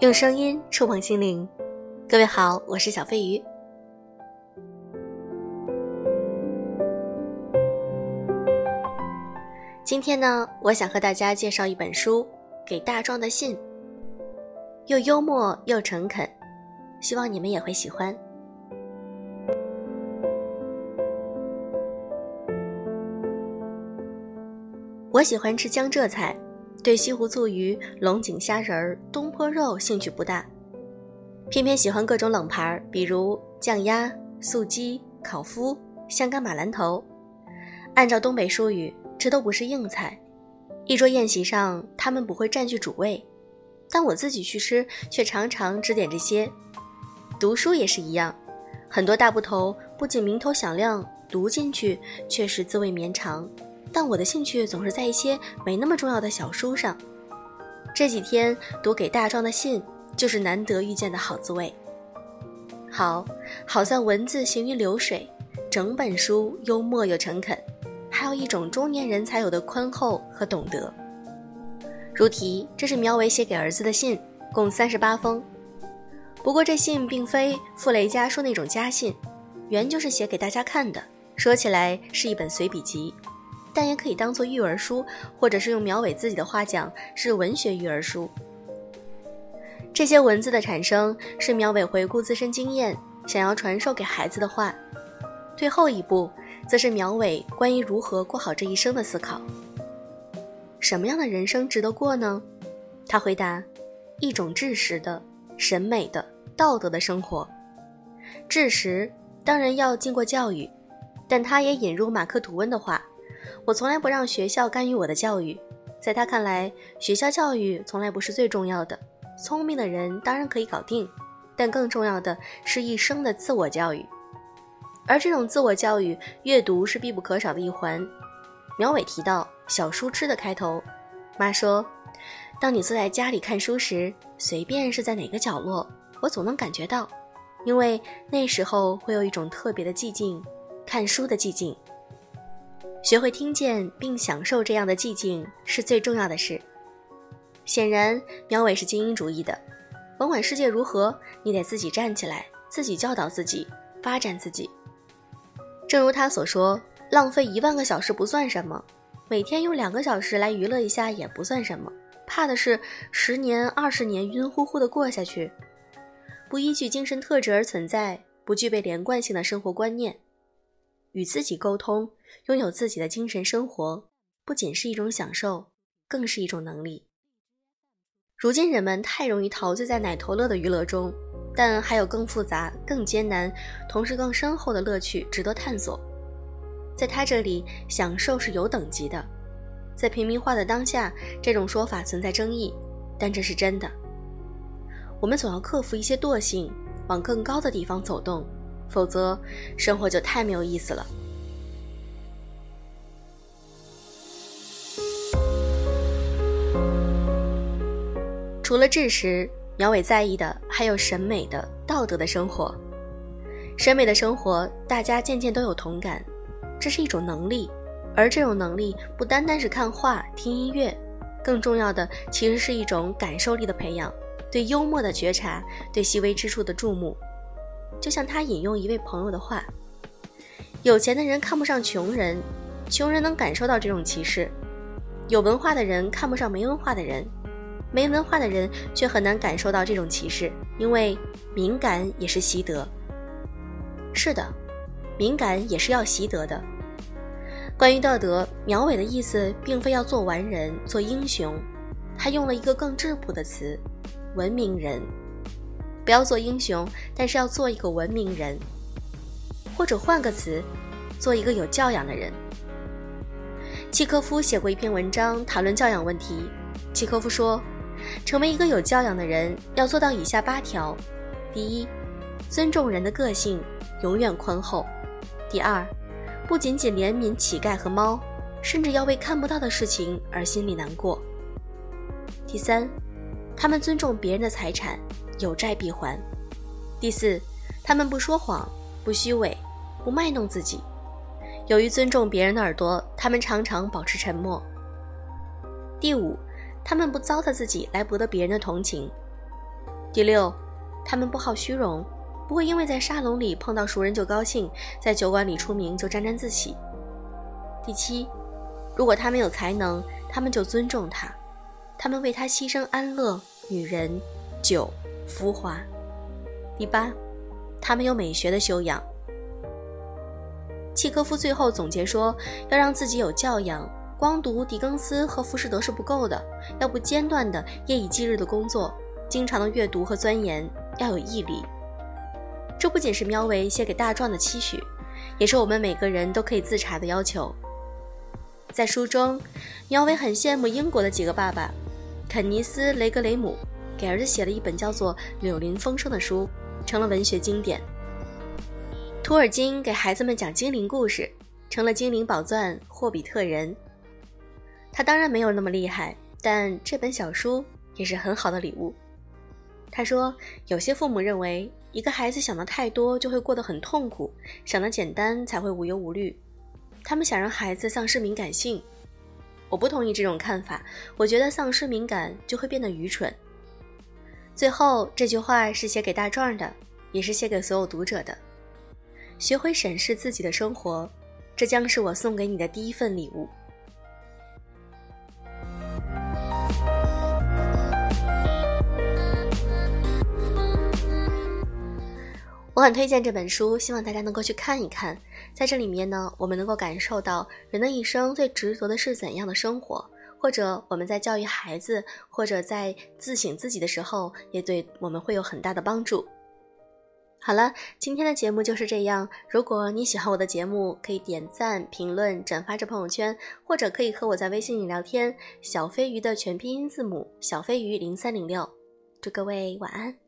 用声音触碰心灵，各位好，我是小飞鱼。今天呢，我想和大家介绍一本书《给大壮的信》，又幽默又诚恳，希望你们也会喜欢。我喜欢吃江浙菜。对西湖醋鱼、龙井虾仁儿、东坡肉兴趣不大，偏偏喜欢各种冷盘，比如酱鸭、素鸡、烤麸、香干马兰头。按照东北术语，这都不是硬菜。一桌宴席上，他们不会占据主位，但我自己去吃，却常常只点这些。读书也是一样，很多大部头不仅名头响亮，读进去却是滋味绵长。但我的兴趣总是在一些没那么重要的小书上。这几天读给大壮的信，就是难得遇见的好滋味。好，好在文字行云流水，整本书幽默又诚恳，还有一种中年人才有的宽厚和懂得。如题，这是苗伟写给儿子的信，共三十八封。不过这信并非傅雷家书那种家信，原就是写给大家看的。说起来是一本随笔集。但也可以当做育儿书，或者是用苗伟自己的话讲，是文学育儿书。这些文字的产生是苗伟回顾自身经验，想要传授给孩子的话。最后一步，则是苗伟关于如何过好这一生的思考。什么样的人生值得过呢？他回答：一种知识的、审美的、道德的生活。知识当然要经过教育，但他也引入马克吐温的话。我从来不让学校干预我的教育，在他看来，学校教育从来不是最重要的。聪明的人当然可以搞定，但更重要的是一生的自我教育。而这种自我教育，阅读是必不可少的一环。苗伟提到小书痴的开头，妈说：“当你坐在家里看书时，随便是在哪个角落，我总能感觉到，因为那时候会有一种特别的寂静，看书的寂静。”学会听见并享受这样的寂静是最重要的事。显然，苗伟是精英主义的，甭管世界如何，你得自己站起来，自己教导自己，发展自己。正如他所说，浪费一万个小时不算什么，每天用两个小时来娱乐一下也不算什么，怕的是十年、二十年晕乎乎的过下去，不依据精神特质而存在，不具备连贯性的生活观念。与自己沟通，拥有自己的精神生活，不仅是一种享受，更是一种能力。如今人们太容易陶醉在奶头乐的娱乐中，但还有更复杂、更艰难，同时更深厚的乐趣值得探索。在他这里，享受是有等级的。在平民化的当下，这种说法存在争议，但这是真的。我们总要克服一些惰性，往更高的地方走动。否则，生活就太没有意思了。除了知识，苗伟在意的还有审美的、道德的生活。审美的生活，大家渐渐都有同感，这是一种能力，而这种能力不单单是看画、听音乐，更重要的其实是一种感受力的培养，对幽默的觉察，对细微之处的注目。就像他引用一位朋友的话：“有钱的人看不上穷人，穷人能感受到这种歧视；有文化的人看不上没文化的人，没文化的人却很难感受到这种歧视，因为敏感也是习得。是的，敏感也是要习得的。关于道德，苗伟的意思并非要做完人、做英雄，他用了一个更质朴的词：文明人。”不要做英雄，但是要做一个文明人，或者换个词，做一个有教养的人。契科夫写过一篇文章谈论教养问题。契科夫说，成为一个有教养的人，要做到以下八条：第一，尊重人的个性，永远宽厚；第二，不仅仅怜悯乞丐和猫，甚至要为看不到的事情而心里难过；第三，他们尊重别人的财产。有债必还。第四，他们不说谎，不虚伪，不卖弄自己。由于尊重别人的耳朵，他们常常保持沉默。第五，他们不糟蹋自己来博得别人的同情。第六，他们不好虚荣，不会因为在沙龙里碰到熟人就高兴，在酒馆里出名就沾沾自喜。第七，如果他们有才能，他们就尊重他，他们为他牺牲安乐、女人、酒、浮华。第八，他们有美学的修养。契科夫最后总结说：“要让自己有教养，光读狄更斯和浮士德是不够的，要不间断的夜以继日的工作，经常的阅读和钻研，要有毅力。”这不仅是喵维写给大壮的期许，也是我们每个人都可以自查的要求。在书中，喵维很羡慕英国的几个爸爸，肯尼斯·雷格雷姆给儿子写了一本叫做《柳林风声》的书，成了文学经典。托尔金给孩子们讲精灵故事，成了精灵宝钻《霍比特人》。他当然没有那么厉害，但这本小书也是很好的礼物。他说，有些父母认为一个孩子想的太多就会过得很痛苦，想的简单才会无忧无虑。他们想让孩子丧失敏感性，我不同意这种看法。我觉得丧失敏感就会变得愚蠢。最后这句话是写给大壮的，也是写给所有读者的。学会审视自己的生活，这将是我送给你的第一份礼物。我很推荐这本书，希望大家能够去看一看。在这里面呢，我们能够感受到人的一生最执着的是怎样的生活，或者我们在教育孩子，或者在自省自己的时候，也对我们会有很大的帮助。好了，今天的节目就是这样。如果你喜欢我的节目，可以点赞、评论、转发至朋友圈，或者可以和我在微信里聊天。小飞鱼的全拼音字母小飞鱼零三零六，祝各位晚安。